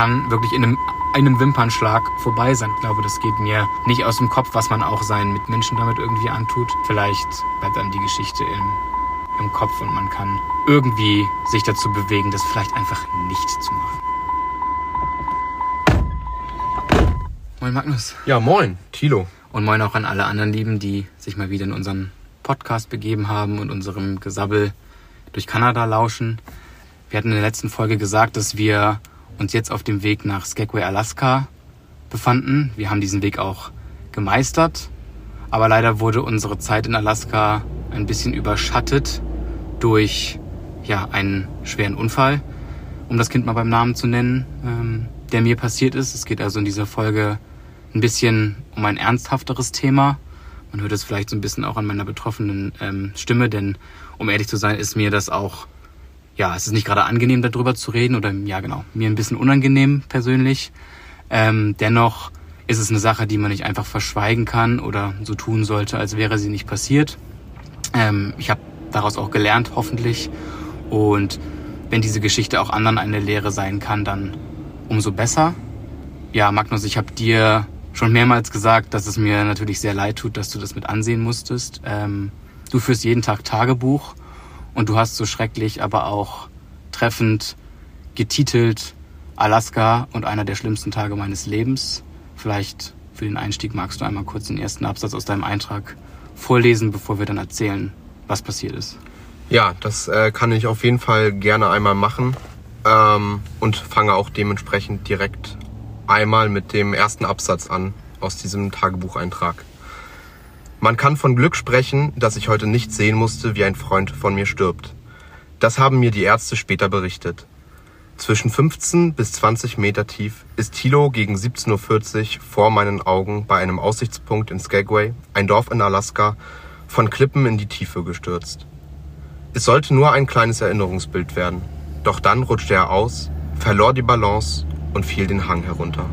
kann wirklich in einem, einem Wimpernschlag vorbei sein. Ich glaube, das geht mir nicht aus dem Kopf, was man auch seinen Mitmenschen damit irgendwie antut. Vielleicht bleibt dann die Geschichte im, im Kopf und man kann irgendwie sich dazu bewegen, das vielleicht einfach nicht zu machen. Moin Magnus. Ja, moin, Tilo. Und moin auch an alle anderen Lieben, die sich mal wieder in unseren Podcast begeben haben und unserem Gesabbel durch Kanada lauschen. Wir hatten in der letzten Folge gesagt, dass wir uns jetzt auf dem Weg nach Skagway, Alaska befanden. Wir haben diesen Weg auch gemeistert. Aber leider wurde unsere Zeit in Alaska ein bisschen überschattet durch ja, einen schweren Unfall, um das Kind mal beim Namen zu nennen, ähm, der mir passiert ist. Es geht also in dieser Folge ein bisschen um ein ernsthafteres Thema. Man hört es vielleicht so ein bisschen auch an meiner betroffenen ähm, Stimme, denn um ehrlich zu sein, ist mir das auch, ja, es ist nicht gerade angenehm, darüber zu reden oder ja, genau, mir ein bisschen unangenehm persönlich. Ähm, dennoch ist es eine Sache, die man nicht einfach verschweigen kann oder so tun sollte, als wäre sie nicht passiert. Ähm, ich habe daraus auch gelernt, hoffentlich. Und wenn diese Geschichte auch anderen eine Lehre sein kann, dann umso besser. Ja, Magnus, ich habe dir schon mehrmals gesagt, dass es mir natürlich sehr leid tut, dass du das mit ansehen musstest. Ähm, du führst jeden Tag Tagebuch und du hast so schrecklich, aber auch treffend getitelt Alaska und einer der schlimmsten Tage meines Lebens. Vielleicht für den Einstieg magst du einmal kurz den ersten Absatz aus deinem Eintrag vorlesen, bevor wir dann erzählen, was passiert ist. Ja, das äh, kann ich auf jeden Fall gerne einmal machen ähm, und fange auch dementsprechend direkt einmal mit dem ersten Absatz an aus diesem Tagebucheintrag. Man kann von Glück sprechen, dass ich heute nicht sehen musste, wie ein Freund von mir stirbt. Das haben mir die Ärzte später berichtet. Zwischen 15 bis 20 Meter tief ist Tilo gegen 17.40 Uhr vor meinen Augen bei einem Aussichtspunkt in Skagway, ein Dorf in Alaska, von Klippen in die Tiefe gestürzt. Es sollte nur ein kleines Erinnerungsbild werden. Doch dann rutschte er aus, verlor die Balance und fiel den Hang herunter.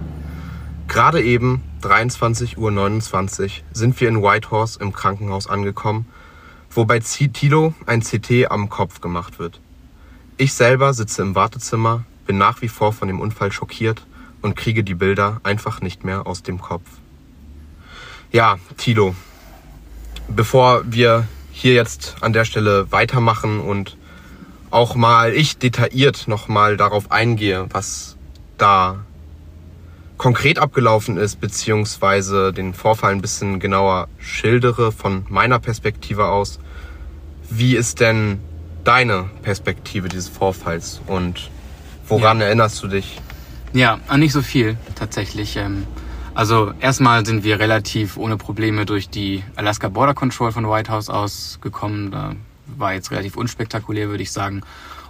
Gerade eben, 23.29 Uhr, sind wir in Whitehorse im Krankenhaus angekommen, wo bei Tilo ein CT am Kopf gemacht wird. Ich selber sitze im Wartezimmer, bin nach wie vor von dem Unfall schockiert und kriege die Bilder einfach nicht mehr aus dem Kopf. Ja, Tilo, bevor wir hier jetzt an der Stelle weitermachen und auch mal ich detailliert nochmal darauf eingehe, was da konkret abgelaufen ist, beziehungsweise den Vorfall ein bisschen genauer schildere von meiner Perspektive aus. Wie ist denn deine Perspektive dieses Vorfalls und woran ja. erinnerst du dich? Ja, an nicht so viel tatsächlich. Ähm, also erstmal sind wir relativ ohne Probleme durch die Alaska Border Control von White House ausgekommen. Da war jetzt relativ unspektakulär, würde ich sagen.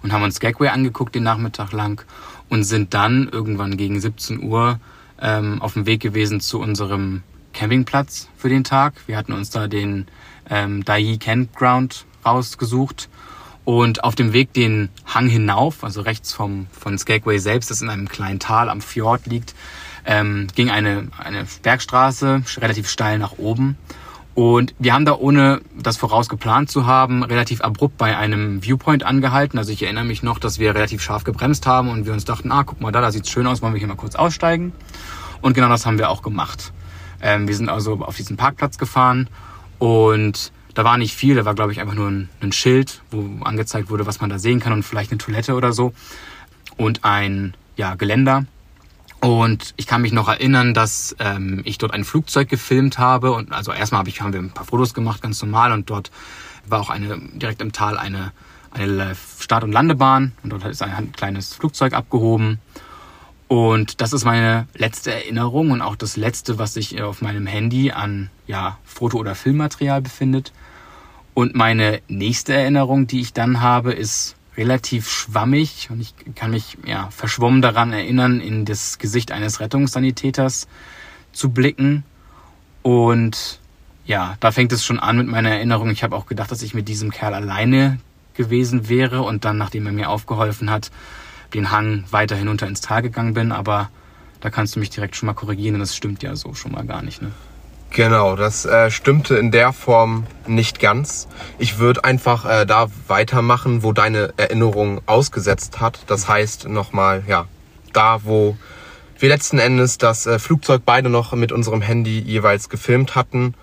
Und haben uns Skagway angeguckt den Nachmittag lang und sind dann irgendwann gegen 17 Uhr ähm, auf dem Weg gewesen zu unserem Campingplatz für den Tag. Wir hatten uns da den ähm, Dai Campground rausgesucht und auf dem Weg den Hang hinauf, also rechts vom von Skagway selbst, das in einem kleinen Tal am Fjord liegt, ähm, ging eine eine Bergstraße relativ steil nach oben und wir haben da, ohne das voraus geplant zu haben, relativ abrupt bei einem Viewpoint angehalten. Also ich erinnere mich noch, dass wir relativ scharf gebremst haben und wir uns dachten, ah, guck mal da, da sieht's schön aus, wollen wir hier mal kurz aussteigen. Und genau das haben wir auch gemacht. Ähm, wir sind also auf diesen Parkplatz gefahren und da war nicht viel, da war, glaube ich, einfach nur ein, ein Schild, wo angezeigt wurde, was man da sehen kann und vielleicht eine Toilette oder so. Und ein ja, Geländer. Und ich kann mich noch erinnern, dass ähm, ich dort ein Flugzeug gefilmt habe. Und also erstmal hab ich, haben wir ein paar Fotos gemacht, ganz normal. Und dort war auch eine direkt im Tal eine, eine Start- und Landebahn. Und dort ist ein kleines Flugzeug abgehoben. Und das ist meine letzte Erinnerung und auch das letzte, was sich auf meinem Handy an ja, Foto- oder Filmmaterial befindet. Und meine nächste Erinnerung, die ich dann habe, ist relativ schwammig und ich kann mich ja verschwommen daran erinnern, in das Gesicht eines Rettungssanitäters zu blicken. Und ja, da fängt es schon an mit meiner Erinnerung. Ich habe auch gedacht, dass ich mit diesem Kerl alleine gewesen wäre und dann, nachdem er mir aufgeholfen hat, den Hang weiter hinunter ins Tal gegangen bin. Aber da kannst du mich direkt schon mal korrigieren, das stimmt ja so schon mal gar nicht. Ne? Genau, das äh, stimmte in der Form nicht ganz. Ich würde einfach äh, da weitermachen, wo deine Erinnerung ausgesetzt hat. Das heißt nochmal, ja, da, wo wir letzten Endes das äh, Flugzeug beide noch mit unserem Handy jeweils gefilmt hatten.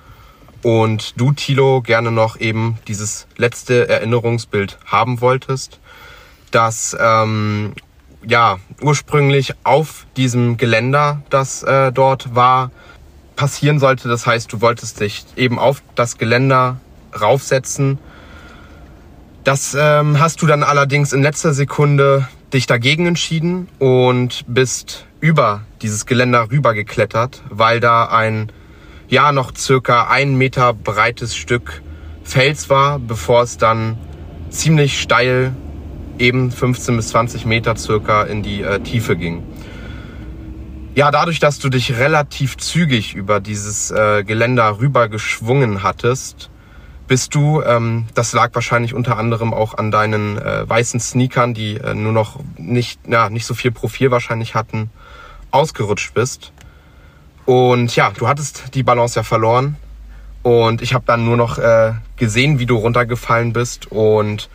Und du, Tilo, gerne noch eben dieses letzte Erinnerungsbild haben wolltest, das ähm, ja ursprünglich auf diesem Geländer, das äh, dort war, passieren sollte. Das heißt, du wolltest dich eben auf das Geländer raufsetzen. Das ähm, hast du dann allerdings in letzter Sekunde dich dagegen entschieden und bist über dieses Geländer rübergeklettert, weil da ein ja noch circa ein Meter breites Stück Fels war, bevor es dann ziemlich steil eben 15 bis 20 Meter circa in die äh, Tiefe ging. Ja, dadurch, dass du dich relativ zügig über dieses äh, Geländer rüber geschwungen hattest, bist du, ähm, das lag wahrscheinlich unter anderem auch an deinen äh, weißen Sneakern, die äh, nur noch nicht, ja, nicht so viel Profil wahrscheinlich hatten, ausgerutscht bist. Und ja, du hattest die Balance ja verloren. Und ich habe dann nur noch äh, gesehen, wie du runtergefallen bist. Und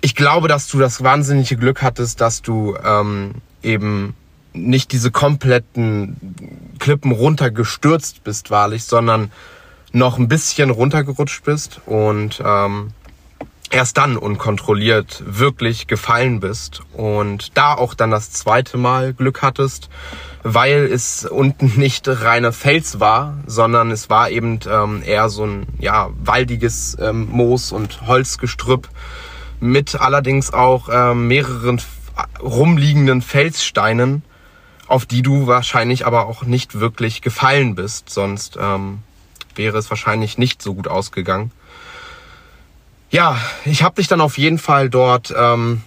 ich glaube, dass du das wahnsinnige Glück hattest, dass du ähm, eben nicht diese kompletten Klippen runtergestürzt bist, wahrlich, sondern noch ein bisschen runtergerutscht bist und ähm, erst dann unkontrolliert wirklich gefallen bist und da auch dann das zweite Mal Glück hattest, weil es unten nicht reiner Fels war, sondern es war eben ähm, eher so ein ja waldiges ähm, Moos und Holzgestrüpp mit allerdings auch ähm, mehreren rumliegenden Felssteinen, auf die du wahrscheinlich aber auch nicht wirklich gefallen bist, sonst ähm, wäre es wahrscheinlich nicht so gut ausgegangen. Ja, ich habe dich dann auf jeden Fall dort ähm,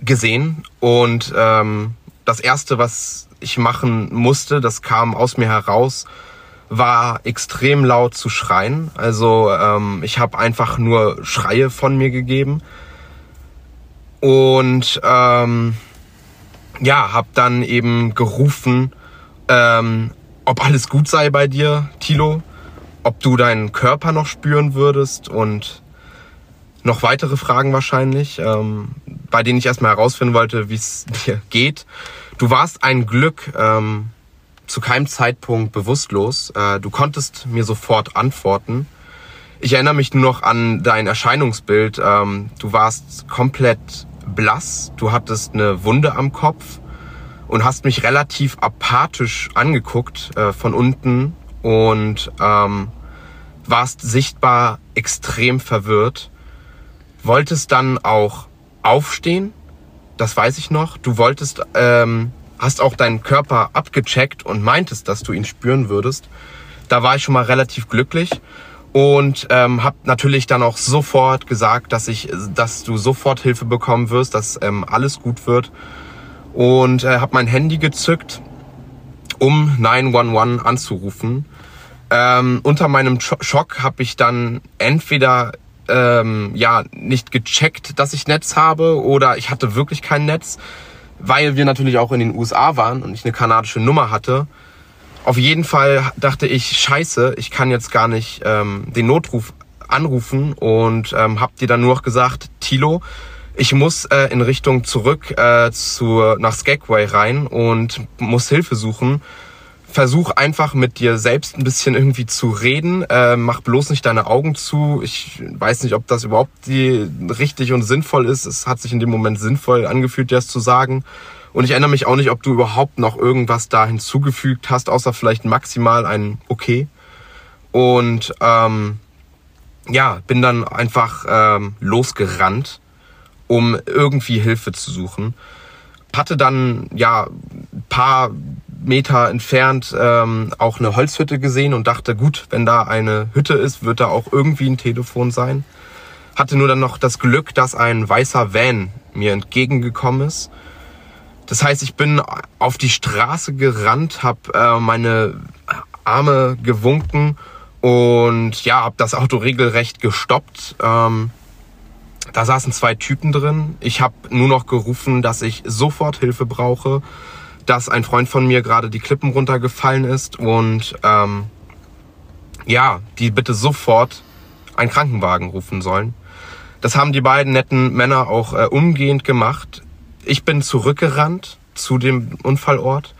gesehen und ähm, das erste, was ich machen musste, das kam aus mir heraus, war extrem laut zu schreien. Also ähm, ich habe einfach nur Schreie von mir gegeben und ähm, ja, habe dann eben gerufen, ähm, ob alles gut sei bei dir, Tilo, ob du deinen Körper noch spüren würdest und noch weitere Fragen wahrscheinlich, ähm, bei denen ich erstmal herausfinden wollte, wie es dir geht. Du warst ein Glück ähm, zu keinem Zeitpunkt bewusstlos. Äh, du konntest mir sofort antworten. Ich erinnere mich nur noch an dein Erscheinungsbild. Ähm, du warst komplett blass, du hattest eine Wunde am Kopf und hast mich relativ apathisch angeguckt äh, von unten und ähm, warst sichtbar extrem verwirrt. Wolltest dann auch aufstehen, das weiß ich noch. Du wolltest, ähm, hast auch deinen Körper abgecheckt und meintest, dass du ihn spüren würdest. Da war ich schon mal relativ glücklich und ähm, habe natürlich dann auch sofort gesagt, dass ich, dass du sofort Hilfe bekommen wirst, dass ähm, alles gut wird und äh, habe mein Handy gezückt, um 911 anzurufen. Ähm, unter meinem Schock habe ich dann entweder ähm, ja nicht gecheckt, dass ich Netz habe oder ich hatte wirklich kein Netz, weil wir natürlich auch in den USA waren und ich eine kanadische Nummer hatte. Auf jeden Fall dachte ich, scheiße, ich kann jetzt gar nicht ähm, den Notruf anrufen und ähm, hab dir dann nur noch gesagt, Tilo, ich muss äh, in Richtung zurück äh, zu, nach Skagway rein und muss Hilfe suchen. Versuch einfach mit dir selbst ein bisschen irgendwie zu reden. Äh, mach bloß nicht deine Augen zu. Ich weiß nicht, ob das überhaupt die, richtig und sinnvoll ist. Es hat sich in dem Moment sinnvoll angefühlt, dir das zu sagen. Und ich erinnere mich auch nicht, ob du überhaupt noch irgendwas da hinzugefügt hast, außer vielleicht maximal ein Okay. Und ähm, ja, bin dann einfach ähm, losgerannt, um irgendwie Hilfe zu suchen. Hatte dann ja paar Meter entfernt ähm, auch eine Holzhütte gesehen und dachte, gut, wenn da eine Hütte ist, wird da auch irgendwie ein Telefon sein. Hatte nur dann noch das Glück, dass ein weißer Van mir entgegengekommen ist das heißt, ich bin auf die Straße gerannt, habe äh, meine Arme gewunken und ja, habe das Auto regelrecht gestoppt. Ähm, da saßen zwei Typen drin. Ich habe nur noch gerufen, dass ich sofort Hilfe brauche, dass ein Freund von mir gerade die Klippen runtergefallen ist und ähm, ja, die bitte sofort einen Krankenwagen rufen sollen. Das haben die beiden netten Männer auch äh, umgehend gemacht ich bin zurückgerannt zu dem Unfallort.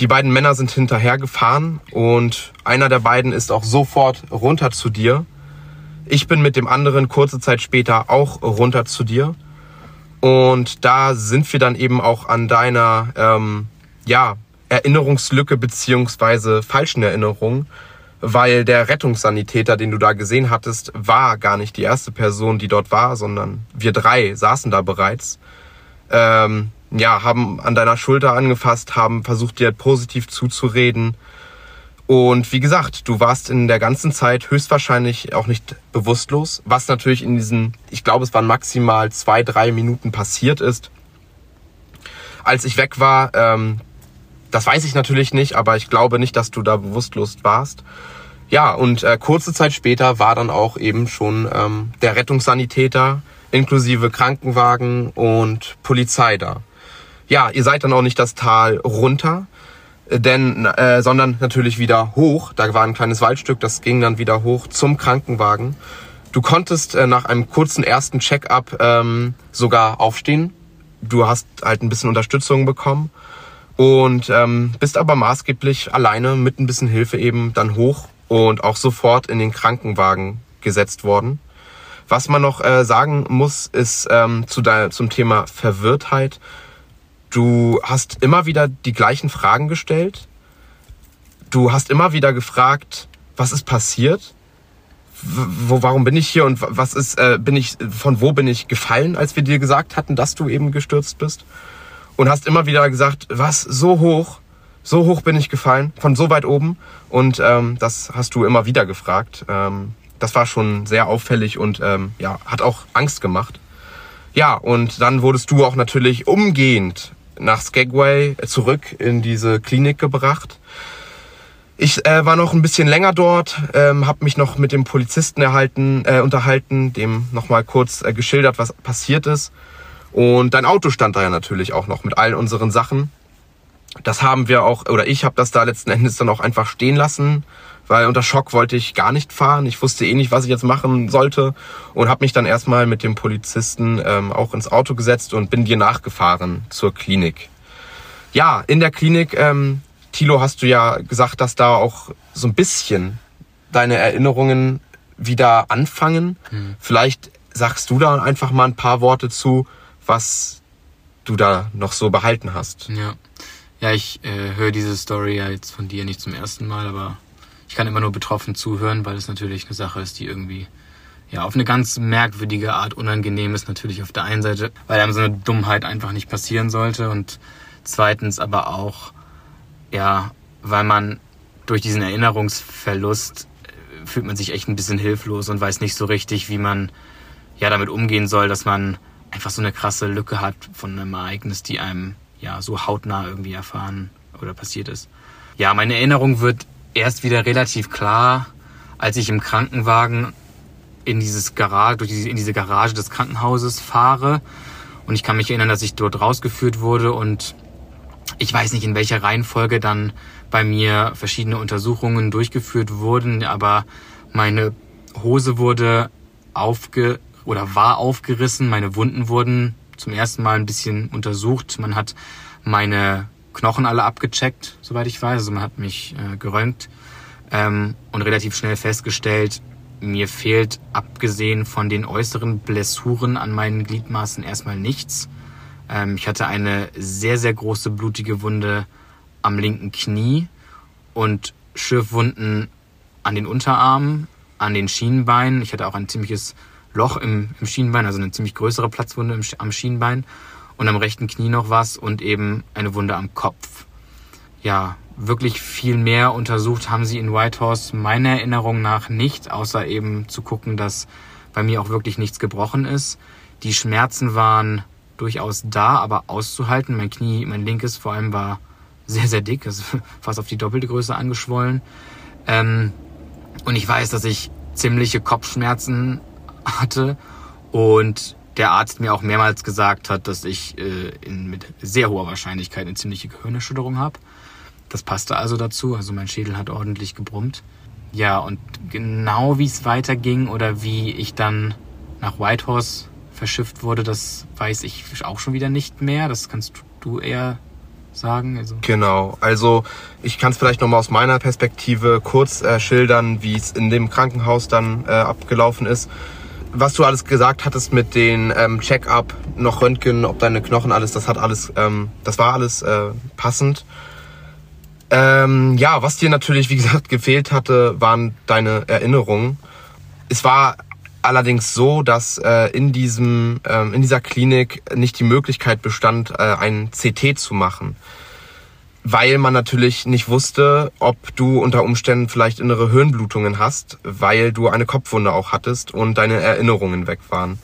Die beiden Männer sind hinterhergefahren und einer der beiden ist auch sofort runter zu dir. Ich bin mit dem anderen kurze Zeit später auch runter zu dir. Und da sind wir dann eben auch an deiner ähm, ja, Erinnerungslücke beziehungsweise falschen Erinnerung, weil der Rettungssanitäter, den du da gesehen hattest, war gar nicht die erste Person, die dort war, sondern wir drei saßen da bereits. Ähm, ja, haben an deiner Schulter angefasst, haben versucht, dir positiv zuzureden. Und wie gesagt, du warst in der ganzen Zeit höchstwahrscheinlich auch nicht bewusstlos, was natürlich in diesen, ich glaube, es waren maximal zwei, drei Minuten passiert ist. Als ich weg war, ähm, das weiß ich natürlich nicht, aber ich glaube nicht, dass du da bewusstlos warst. Ja, und äh, kurze Zeit später war dann auch eben schon ähm, der Rettungssanitäter inklusive Krankenwagen und Polizei da. Ja, ihr seid dann auch nicht das Tal runter, äh, denn äh, sondern natürlich wieder hoch. Da war ein kleines Waldstück, das ging dann wieder hoch zum Krankenwagen. Du konntest äh, nach einem kurzen ersten Check-up ähm, sogar aufstehen. Du hast halt ein bisschen Unterstützung bekommen und ähm, bist aber maßgeblich alleine mit ein bisschen Hilfe eben dann hoch und auch sofort in den Krankenwagen gesetzt worden. Was man noch äh, sagen muss, ist ähm, zu dein, zum Thema Verwirrtheit. Du hast immer wieder die gleichen Fragen gestellt. Du hast immer wieder gefragt, was ist passiert? Wo, warum bin ich hier und was ist, äh, bin ich, von wo bin ich gefallen, als wir dir gesagt hatten, dass du eben gestürzt bist? Und hast immer wieder gesagt, was, so hoch, so hoch bin ich gefallen, von so weit oben. Und ähm, das hast du immer wieder gefragt. Ähm, das war schon sehr auffällig und ähm, ja, hat auch Angst gemacht. Ja, und dann wurdest du auch natürlich umgehend nach Skagway zurück in diese Klinik gebracht. Ich äh, war noch ein bisschen länger dort, ähm, habe mich noch mit dem Polizisten erhalten, äh, unterhalten, dem nochmal kurz äh, geschildert, was passiert ist. Und dein Auto stand da ja natürlich auch noch mit allen unseren Sachen. Das haben wir auch, oder ich habe das da letzten Endes dann auch einfach stehen lassen, weil unter Schock wollte ich gar nicht fahren. Ich wusste eh nicht, was ich jetzt machen sollte und habe mich dann erstmal mit dem Polizisten ähm, auch ins Auto gesetzt und bin dir nachgefahren zur Klinik. Ja, in der Klinik, ähm, Tilo, hast du ja gesagt, dass da auch so ein bisschen deine Erinnerungen wieder anfangen. Mhm. Vielleicht sagst du da einfach mal ein paar Worte zu, was du da noch so behalten hast. Ja, ja ich äh, höre diese Story ja jetzt von dir nicht zum ersten Mal, aber ich kann immer nur betroffen zuhören, weil es natürlich eine Sache ist, die irgendwie ja auf eine ganz merkwürdige Art unangenehm ist. Natürlich auf der einen Seite, weil einem so eine Dummheit einfach nicht passieren sollte und zweitens aber auch ja, weil man durch diesen Erinnerungsverlust äh, fühlt man sich echt ein bisschen hilflos und weiß nicht so richtig, wie man ja damit umgehen soll, dass man einfach so eine krasse Lücke hat von einem Ereignis, die einem ja so hautnah irgendwie erfahren oder passiert ist. Ja, meine Erinnerung wird erst wieder relativ klar, als ich im Krankenwagen in dieses Garage, in diese Garage des Krankenhauses fahre. Und ich kann mich erinnern, dass ich dort rausgeführt wurde und ich weiß nicht, in welcher Reihenfolge dann bei mir verschiedene Untersuchungen durchgeführt wurden, aber meine Hose wurde aufge oder war aufgerissen, meine Wunden wurden zum ersten Mal ein bisschen untersucht. Man hat meine Knochen alle abgecheckt, soweit ich weiß. Also man hat mich äh, geräumt ähm, und relativ schnell festgestellt, mir fehlt abgesehen von den äußeren Blessuren an meinen Gliedmaßen erstmal nichts. Ähm, ich hatte eine sehr, sehr große blutige Wunde am linken Knie und Schürfwunden an den Unterarmen, an den Schienenbeinen. Ich hatte auch ein ziemliches Loch im, im Schienenbein, also eine ziemlich größere Platzwunde im, am Schienenbein und am rechten Knie noch was und eben eine Wunde am Kopf. Ja, wirklich viel mehr untersucht haben sie in Whitehorse meiner Erinnerung nach nicht, außer eben zu gucken, dass bei mir auch wirklich nichts gebrochen ist. Die Schmerzen waren durchaus da, aber auszuhalten. Mein Knie, mein linkes vor allem war sehr, sehr dick, also fast auf die doppelte Größe angeschwollen. Ähm, und ich weiß, dass ich ziemliche Kopfschmerzen hatte und der Arzt mir auch mehrmals gesagt hat, dass ich äh, in, mit sehr hoher Wahrscheinlichkeit eine ziemliche Gehirnerschütterung habe. Das passte also dazu. Also mein Schädel hat ordentlich gebrummt. Ja, und genau wie es weiterging oder wie ich dann nach Whitehorse verschifft wurde, das weiß ich auch schon wieder nicht mehr. Das kannst du eher sagen. Also. Genau, also ich kann es vielleicht nochmal aus meiner Perspektive kurz äh, schildern, wie es in dem Krankenhaus dann äh, abgelaufen ist. Was du alles gesagt hattest mit den ähm, Check-up, noch Röntgen, ob deine Knochen alles, das hat alles, ähm, das war alles äh, passend. Ähm, ja, was dir natürlich, wie gesagt, gefehlt hatte, waren deine Erinnerungen. Es war allerdings so, dass äh, in diesem ähm, in dieser Klinik nicht die Möglichkeit bestand, äh, ein CT zu machen, weil man natürlich nicht wusste, ob du unter Umständen vielleicht innere Hirnblutungen hast, weil du eine Kopfwunde auch hattest und deine Erinnerungen weg waren.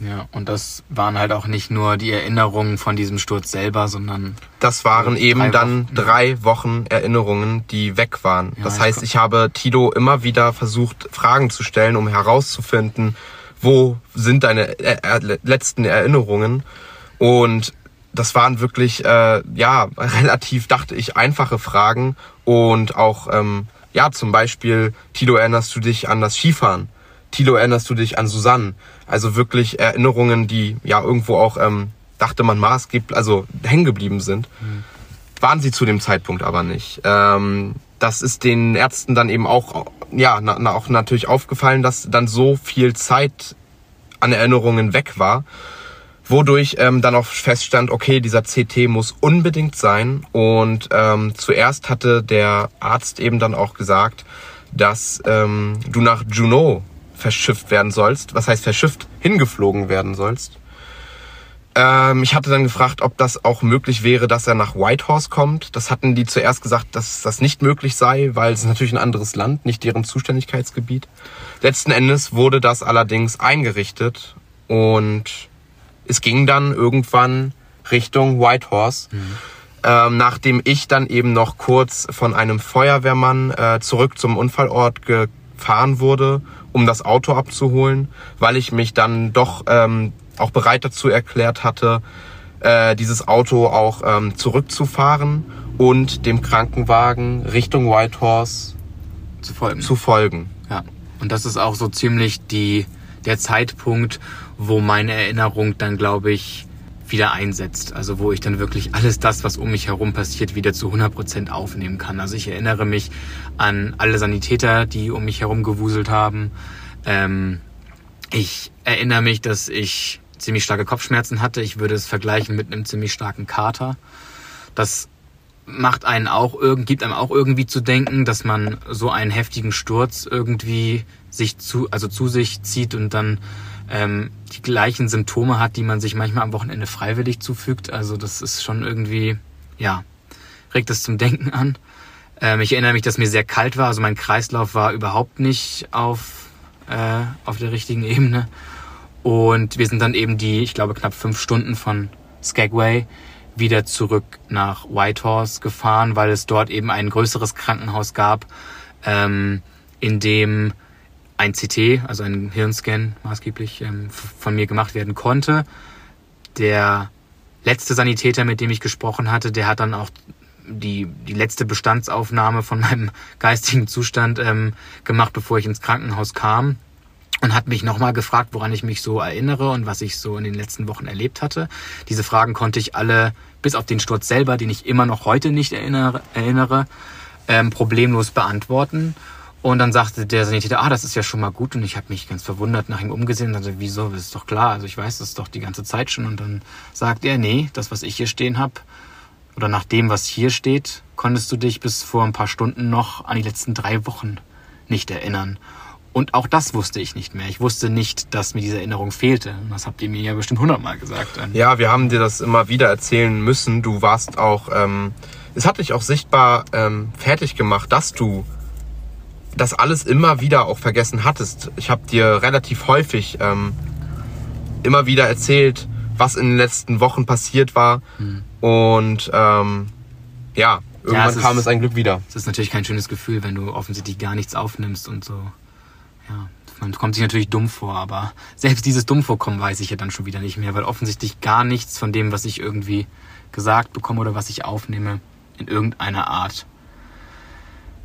Ja, und das waren halt auch nicht nur die Erinnerungen von diesem Sturz selber, sondern. Das waren eben drei dann Wochen. drei Wochen Erinnerungen, die weg waren. Ja, das heißt, ich habe Tito immer wieder versucht, Fragen zu stellen, um herauszufinden, wo sind deine äh, letzten Erinnerungen. Und das waren wirklich, äh, ja, relativ, dachte ich, einfache Fragen. Und auch, ähm, ja, zum Beispiel, Tito, erinnerst du dich an das Skifahren? Tilo, erinnerst du dich an Susanne? Also wirklich Erinnerungen, die ja irgendwo auch, ähm, dachte man, maßgeblich, also hängen geblieben sind. Mhm. Waren sie zu dem Zeitpunkt aber nicht. Ähm, das ist den Ärzten dann eben auch, ja, na, na, auch natürlich aufgefallen, dass dann so viel Zeit an Erinnerungen weg war, wodurch ähm, dann auch feststand, okay, dieser CT muss unbedingt sein. Und ähm, zuerst hatte der Arzt eben dann auch gesagt, dass ähm, du nach Juneau verschifft werden sollst. Was heißt verschifft? Hingeflogen werden sollst. Ähm, ich hatte dann gefragt, ob das auch möglich wäre, dass er nach Whitehorse kommt. Das hatten die zuerst gesagt, dass das nicht möglich sei, weil es natürlich ein anderes Land, nicht deren Zuständigkeitsgebiet. Letzten Endes wurde das allerdings eingerichtet und es ging dann irgendwann Richtung Whitehorse. Mhm. Ähm, nachdem ich dann eben noch kurz von einem Feuerwehrmann äh, zurück zum Unfallort gefahren wurde um das Auto abzuholen, weil ich mich dann doch ähm, auch bereit dazu erklärt hatte, äh, dieses Auto auch ähm, zurückzufahren und dem Krankenwagen Richtung Whitehorse zu folgen. Zu folgen. Ja. Und das ist auch so ziemlich die, der Zeitpunkt, wo meine Erinnerung dann, glaube ich, wieder einsetzt. Also wo ich dann wirklich alles das, was um mich herum passiert, wieder zu 100 Prozent aufnehmen kann. Also ich erinnere mich an alle Sanitäter, die um mich herum gewuselt haben. Ähm, ich erinnere mich, dass ich ziemlich starke Kopfschmerzen hatte. Ich würde es vergleichen mit einem ziemlich starken Kater. Das macht einen auch gibt einem auch irgendwie zu denken, dass man so einen heftigen Sturz irgendwie sich zu, also zu sich zieht und dann ähm, die gleichen Symptome hat, die man sich manchmal am Wochenende freiwillig zufügt. Also das ist schon irgendwie, ja, regt es zum Denken an. Ähm, ich erinnere mich, dass mir sehr kalt war. Also mein Kreislauf war überhaupt nicht auf, äh, auf der richtigen Ebene. Und wir sind dann eben die, ich glaube, knapp fünf Stunden von Skagway wieder zurück nach Whitehorse gefahren, weil es dort eben ein größeres Krankenhaus gab, ähm, in dem ein CT, also ein Hirnscan maßgeblich ähm, von mir gemacht werden konnte. Der letzte Sanitäter, mit dem ich gesprochen hatte, der hat dann auch die, die letzte Bestandsaufnahme von meinem geistigen Zustand ähm, gemacht, bevor ich ins Krankenhaus kam und hat mich nochmal gefragt, woran ich mich so erinnere und was ich so in den letzten Wochen erlebt hatte. Diese Fragen konnte ich alle, bis auf den Sturz selber, den ich immer noch heute nicht erinnere, erinnere ähm, problemlos beantworten. Und dann sagte der Sanitäter, ah, das ist ja schon mal gut. Und ich habe mich ganz verwundert nach ihm umgesehen dachte, wieso, das ist doch klar. Also ich weiß das doch die ganze Zeit schon. Und dann sagt er, nee, das, was ich hier stehen habe, oder nach dem, was hier steht, konntest du dich bis vor ein paar Stunden noch an die letzten drei Wochen nicht erinnern. Und auch das wusste ich nicht mehr. Ich wusste nicht, dass mir diese Erinnerung fehlte. Das habt ihr mir ja bestimmt hundertmal gesagt. Ja, wir haben dir das immer wieder erzählen müssen. Du warst auch, ähm, es hat dich auch sichtbar ähm, fertig gemacht, dass du das alles immer wieder auch vergessen hattest. Ich habe dir relativ häufig ähm, immer wieder erzählt, was in den letzten Wochen passiert war. Hm. Und ähm, ja, irgendwann ja, es kam ist, es ein Glück wieder. Es ist natürlich kein schönes Gefühl, wenn du offensichtlich gar nichts aufnimmst und so. Ja, man kommt sich natürlich dumm vor, aber selbst dieses dumm vorkommen weiß ich ja dann schon wieder nicht mehr, weil offensichtlich gar nichts von dem, was ich irgendwie gesagt bekomme oder was ich aufnehme, in irgendeiner Art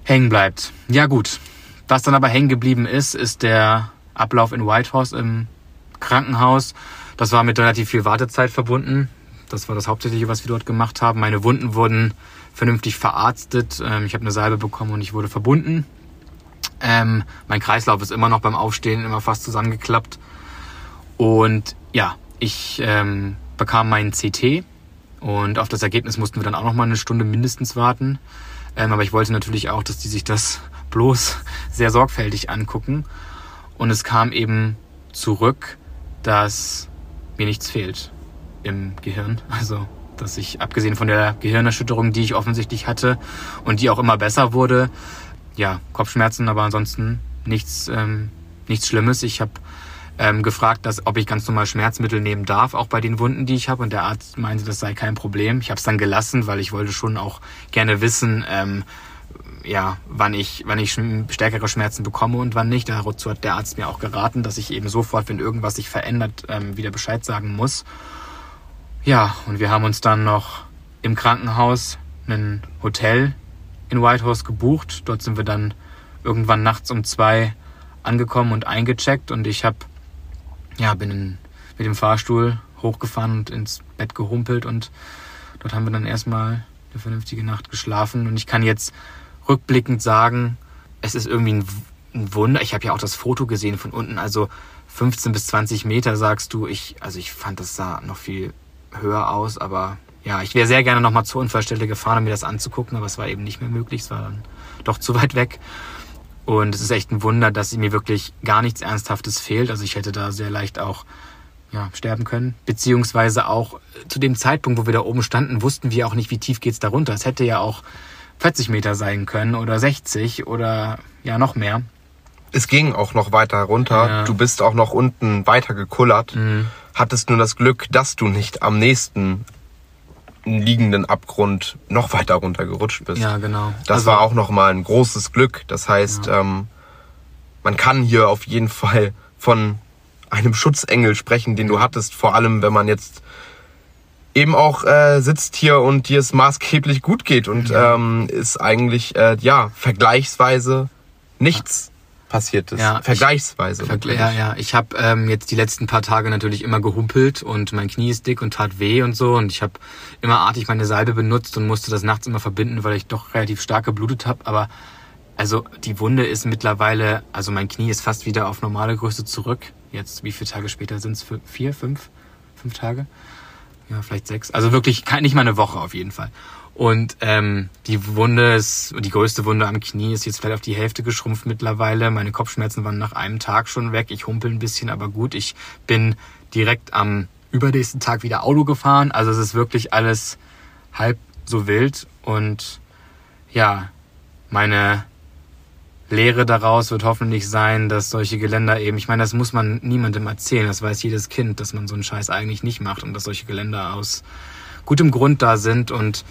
hängen bleibt. Ja gut. Was dann aber hängen geblieben ist, ist der Ablauf in Whitehorse im Krankenhaus. Das war mit relativ viel Wartezeit verbunden. Das war das Hauptsächliche, was wir dort gemacht haben. Meine Wunden wurden vernünftig verarztet. Ähm, ich habe eine Salbe bekommen und ich wurde verbunden. Ähm, mein Kreislauf ist immer noch beim Aufstehen immer fast zusammengeklappt. Und ja, ich ähm, bekam meinen CT und auf das Ergebnis mussten wir dann auch noch mal eine Stunde mindestens warten. Ähm, aber ich wollte natürlich auch, dass die sich das bloß sehr sorgfältig angucken. Und es kam eben zurück, dass mir nichts fehlt im Gehirn. Also, dass ich, abgesehen von der Gehirnerschütterung, die ich offensichtlich hatte und die auch immer besser wurde, ja, Kopfschmerzen, aber ansonsten nichts, ähm, nichts Schlimmes. Ich habe ähm, gefragt, dass, ob ich ganz normal Schmerzmittel nehmen darf, auch bei den Wunden, die ich habe. Und der Arzt meinte, das sei kein Problem. Ich habe es dann gelassen, weil ich wollte schon auch gerne wissen, ähm, ja, wann ich, wann ich stärkere Schmerzen bekomme und wann nicht. Dazu hat der Arzt mir auch geraten, dass ich eben sofort, wenn irgendwas sich verändert, ähm, wieder Bescheid sagen muss. Ja, und wir haben uns dann noch im Krankenhaus ein Hotel in Whitehorse gebucht. Dort sind wir dann irgendwann nachts um zwei angekommen und eingecheckt und ich habe ja bin in, mit dem Fahrstuhl hochgefahren und ins Bett gehumpelt und dort haben wir dann erstmal eine vernünftige Nacht geschlafen und ich kann jetzt rückblickend sagen, es ist irgendwie ein, ein Wunder. Ich habe ja auch das Foto gesehen von unten, also 15 bis 20 Meter sagst du. Ich also ich fand das sah noch viel höher aus, aber ja, ich wäre sehr gerne nochmal zur Unfallstelle gefahren, um mir das anzugucken, aber es war eben nicht mehr möglich. Es war dann doch zu weit weg. Und es ist echt ein Wunder, dass mir wirklich gar nichts Ernsthaftes fehlt. Also ich hätte da sehr leicht auch ja, sterben können. Beziehungsweise auch äh, zu dem Zeitpunkt, wo wir da oben standen, wussten wir auch nicht, wie tief geht's da runter. Es hätte ja auch 40 Meter sein können oder 60 oder ja noch mehr. Es ging auch noch weiter runter. Ja. Du bist auch noch unten weiter gekullert. Mhm. Hattest nur das Glück, dass du nicht am nächsten liegenden Abgrund noch weiter runtergerutscht bist. Ja, genau. Das also, war auch nochmal ein großes Glück. Das heißt, ja. ähm, man kann hier auf jeden Fall von einem Schutzengel sprechen, den du hattest. Vor allem, wenn man jetzt eben auch äh, sitzt hier und dir es maßgeblich gut geht und ja. ähm, ist eigentlich äh, ja vergleichsweise nichts passiert ist. Ja, Vergleichsweise. Ich, ja, ja. Ich habe ähm, jetzt die letzten paar Tage natürlich immer gehumpelt und mein Knie ist dick und tat weh und so. Und ich habe immer artig meine Salbe benutzt und musste das nachts immer verbinden, weil ich doch relativ stark geblutet habe. Aber also die Wunde ist mittlerweile, also mein Knie ist fast wieder auf normale Größe zurück. Jetzt, wie viele Tage später sind es? Vier, fünf? Fünf Tage? Ja, vielleicht sechs. Also wirklich nicht mal eine Woche auf jeden Fall. Und ähm, die Wunde ist, die größte Wunde am Knie ist jetzt vielleicht auf die Hälfte geschrumpft mittlerweile. Meine Kopfschmerzen waren nach einem Tag schon weg. Ich humpel ein bisschen, aber gut. Ich bin direkt am übernächsten Tag wieder Auto gefahren. Also es ist wirklich alles halb so wild. Und ja, meine Lehre daraus wird hoffentlich sein, dass solche Geländer eben, ich meine, das muss man niemandem erzählen, das weiß jedes Kind, dass man so einen Scheiß eigentlich nicht macht und dass solche Geländer aus gutem Grund da sind und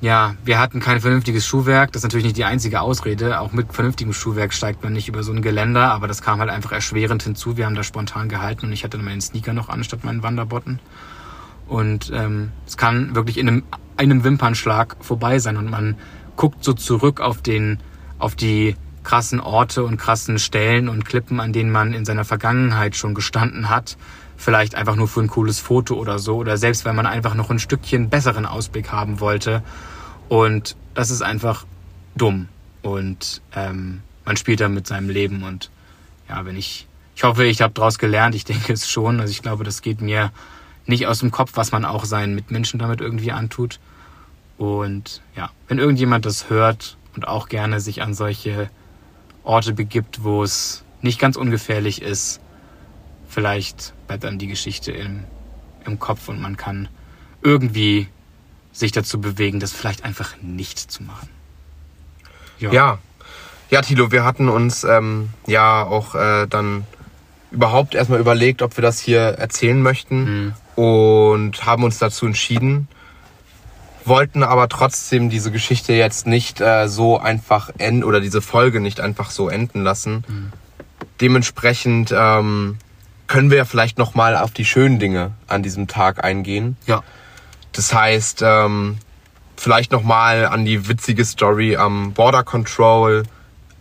ja, wir hatten kein vernünftiges Schuhwerk. Das ist natürlich nicht die einzige Ausrede. Auch mit vernünftigem Schuhwerk steigt man nicht über so ein Geländer, aber das kam halt einfach erschwerend hinzu. Wir haben da spontan gehalten und ich hatte meinen Sneaker noch an statt meinen Wanderbotten. Und ähm, es kann wirklich in einem, einem Wimpernschlag vorbei sein und man guckt so zurück auf den, auf die krassen Orte und krassen Stellen und Klippen, an denen man in seiner Vergangenheit schon gestanden hat vielleicht einfach nur für ein cooles Foto oder so oder selbst wenn man einfach noch ein Stückchen besseren Ausblick haben wollte. Und das ist einfach dumm und ähm, man spielt da mit seinem Leben und ja, wenn ich, ich hoffe, ich habe daraus gelernt, ich denke es schon, also ich glaube, das geht mir nicht aus dem Kopf, was man auch seinen Mitmenschen damit irgendwie antut. Und ja, wenn irgendjemand das hört und auch gerne sich an solche Orte begibt, wo es nicht ganz ungefährlich ist, vielleicht bleibt dann die Geschichte im, im Kopf und man kann irgendwie sich dazu bewegen, das vielleicht einfach nicht zu machen. Ja. Ja, ja Tilo, wir hatten uns ähm, ja auch äh, dann überhaupt erstmal überlegt, ob wir das hier erzählen möchten mhm. und haben uns dazu entschieden, wollten aber trotzdem diese Geschichte jetzt nicht äh, so einfach enden oder diese Folge nicht einfach so enden lassen. Mhm. Dementsprechend ähm, können wir ja vielleicht noch mal auf die schönen Dinge an diesem Tag eingehen. Ja. Das heißt, ähm, vielleicht noch mal an die witzige Story am Border Control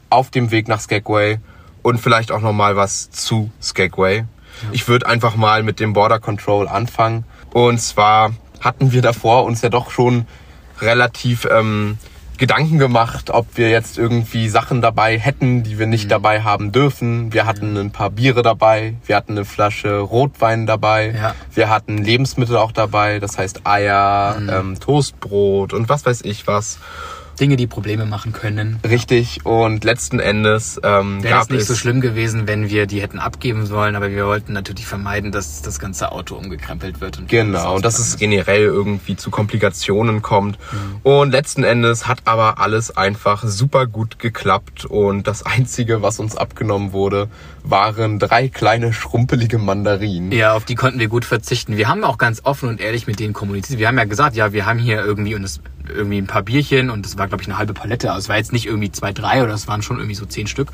auf dem Weg nach Skagway und vielleicht auch noch mal was zu Skagway. Ich würde einfach mal mit dem Border Control anfangen. Und zwar hatten wir davor uns ja doch schon relativ ähm, Gedanken gemacht, ob wir jetzt irgendwie Sachen dabei hätten, die wir nicht mhm. dabei haben dürfen. Wir hatten ein paar Biere dabei, wir hatten eine Flasche Rotwein dabei, ja. wir hatten Lebensmittel auch dabei, das heißt Eier, mhm. ähm, Toastbrot und was weiß ich was. Dinge, die Probleme machen können. Richtig. Und letzten Endes ähm, wäre es nicht so schlimm gewesen, wenn wir die hätten abgeben sollen, aber wir wollten natürlich vermeiden, dass das ganze Auto umgekrempelt wird. Und genau. Und dass es generell irgendwie zu Komplikationen kommt. Mhm. Und letzten Endes hat aber alles einfach super gut geklappt. Und das einzige, was uns abgenommen wurde, waren drei kleine schrumpelige Mandarinen. Ja, auf die konnten wir gut verzichten. Wir haben auch ganz offen und ehrlich mit denen kommuniziert. Wir haben ja gesagt, ja, wir haben hier irgendwie und es irgendwie ein paar Bierchen und das war, glaube ich, eine halbe Palette. Also es war jetzt nicht irgendwie zwei, drei oder es waren schon irgendwie so zehn Stück.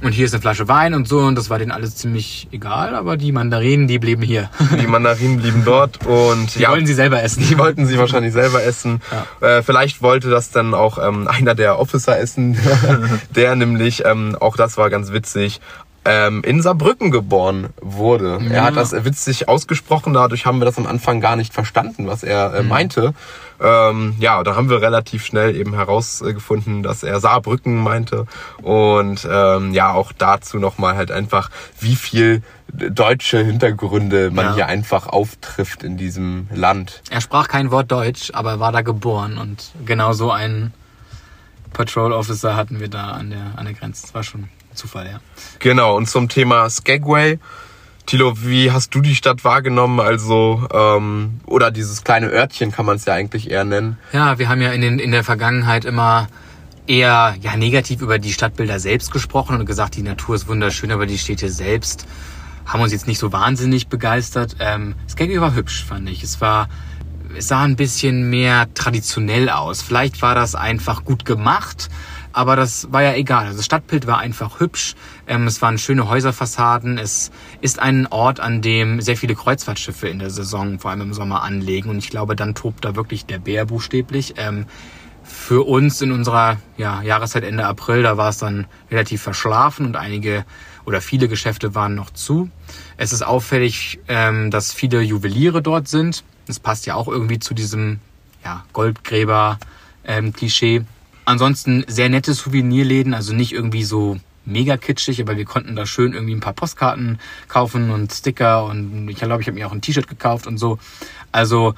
Und hier ist eine Flasche Wein und so und das war denen alles ziemlich egal, aber die Mandarinen, die blieben hier. Die Mandarinen blieben dort und die ja, wollten sie selber essen. Die wollten sie wahrscheinlich selber essen. Ja. Äh, vielleicht wollte das dann auch ähm, einer der Officer essen, der nämlich, ähm, auch das war ganz witzig, ähm, in Saarbrücken geboren wurde. Ja. Er hat das witzig ausgesprochen, dadurch haben wir das am Anfang gar nicht verstanden, was er äh, mhm. meinte. Ähm, ja, da haben wir relativ schnell eben herausgefunden, dass er Saarbrücken meinte. Und ähm, ja, auch dazu nochmal halt einfach, wie viel deutsche Hintergründe man ja. hier einfach auftrifft in diesem Land. Er sprach kein Wort Deutsch, aber er war da geboren und genau so einen Patrol Officer hatten wir da an der, an der Grenze. Das war schon Zufall, ja. Genau, und zum Thema Skagway. Tilo, wie hast du die Stadt wahrgenommen? Also, ähm, oder dieses kleine Örtchen kann man es ja eigentlich eher nennen. Ja, wir haben ja in, den, in der Vergangenheit immer eher ja, negativ über die Stadtbilder selbst gesprochen und gesagt, die Natur ist wunderschön, aber die Städte selbst haben uns jetzt nicht so wahnsinnig begeistert. Ähm, Skagway war hübsch, fand ich. Es war, es sah ein bisschen mehr traditionell aus. Vielleicht war das einfach gut gemacht aber das war ja egal. Also das Stadtbild war einfach hübsch. Ähm, es waren schöne Häuserfassaden. Es ist ein Ort, an dem sehr viele Kreuzfahrtschiffe in der Saison, vor allem im Sommer, anlegen. Und ich glaube, dann tobt da wirklich der Bär buchstäblich. Ähm, für uns in unserer ja, Jahreszeit Ende April, da war es dann relativ verschlafen und einige oder viele Geschäfte waren noch zu. Es ist auffällig, ähm, dass viele Juweliere dort sind. Das passt ja auch irgendwie zu diesem ja, Goldgräber-Klischee. Ähm, Ansonsten sehr nette Souvenirläden, also nicht irgendwie so mega kitschig, aber wir konnten da schön irgendwie ein paar Postkarten kaufen und Sticker und ich glaube, ich habe mir auch ein T-Shirt gekauft und so. Also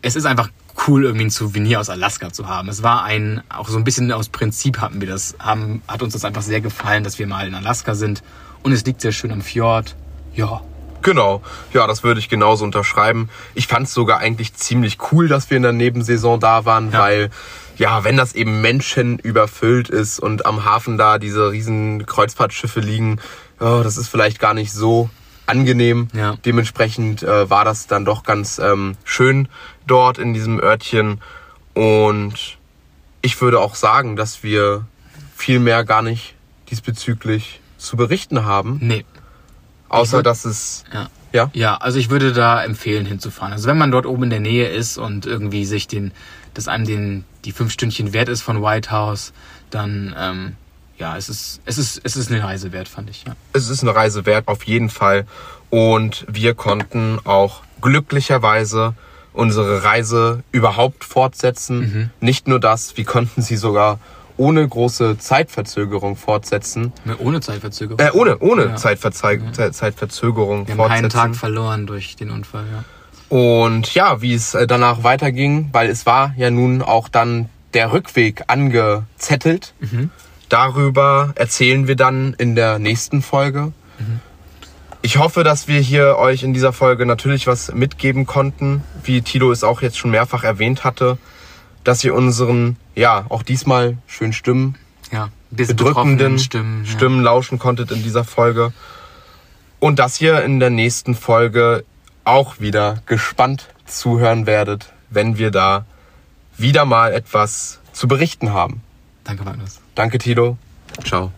es ist einfach cool, irgendwie ein Souvenir aus Alaska zu haben. Es war ein, auch so ein bisschen aus Prinzip hatten wir das, haben, hat uns das einfach sehr gefallen, dass wir mal in Alaska sind und es liegt sehr schön am Fjord. Ja, Genau, ja, das würde ich genauso unterschreiben. Ich fand es sogar eigentlich ziemlich cool, dass wir in der Nebensaison da waren, ja. weil ja, wenn das eben Menschen überfüllt ist und am Hafen da diese riesen Kreuzfahrtschiffe liegen, oh, das ist vielleicht gar nicht so angenehm. Ja. Dementsprechend äh, war das dann doch ganz ähm, schön dort in diesem Örtchen. Und ich würde auch sagen, dass wir viel mehr gar nicht diesbezüglich zu berichten haben. Nee. Außer dass es. Ja. Ja? ja, also ich würde da empfehlen hinzufahren. Also wenn man dort oben in der Nähe ist und irgendwie sich den, dass einem den, die fünf Stündchen wert ist von White House, dann ähm, ja, es ist, es ist, es ist eine Reise wert, fand ich. Ja. Es ist eine Reise wert, auf jeden Fall. Und wir konnten auch glücklicherweise unsere Reise überhaupt fortsetzen. Mhm. Nicht nur das, wir konnten sie sogar ohne große Zeitverzögerung fortsetzen. ohne Zeitverzögerung? Äh, ohne ohne ja. Zeitverze ja. Zeitverzögerung Wir haben fortsetzen. einen Tag verloren durch den Unfall, ja. Und ja, wie es äh, danach weiterging, weil es war ja nun auch dann der Rückweg angezettelt. Mhm. Darüber erzählen wir dann in der nächsten Folge. Mhm. Ich hoffe, dass wir hier euch in dieser Folge natürlich was mitgeben konnten, wie Tilo es auch jetzt schon mehrfach erwähnt hatte dass ihr unseren, ja, auch diesmal schön Stimmen, ja, bedrückenden Stimmen, Stimmen ja. lauschen konntet in dieser Folge. Und dass ihr in der nächsten Folge auch wieder gespannt zuhören werdet, wenn wir da wieder mal etwas zu berichten haben. Danke, Magnus. Danke, Tilo. Ciao.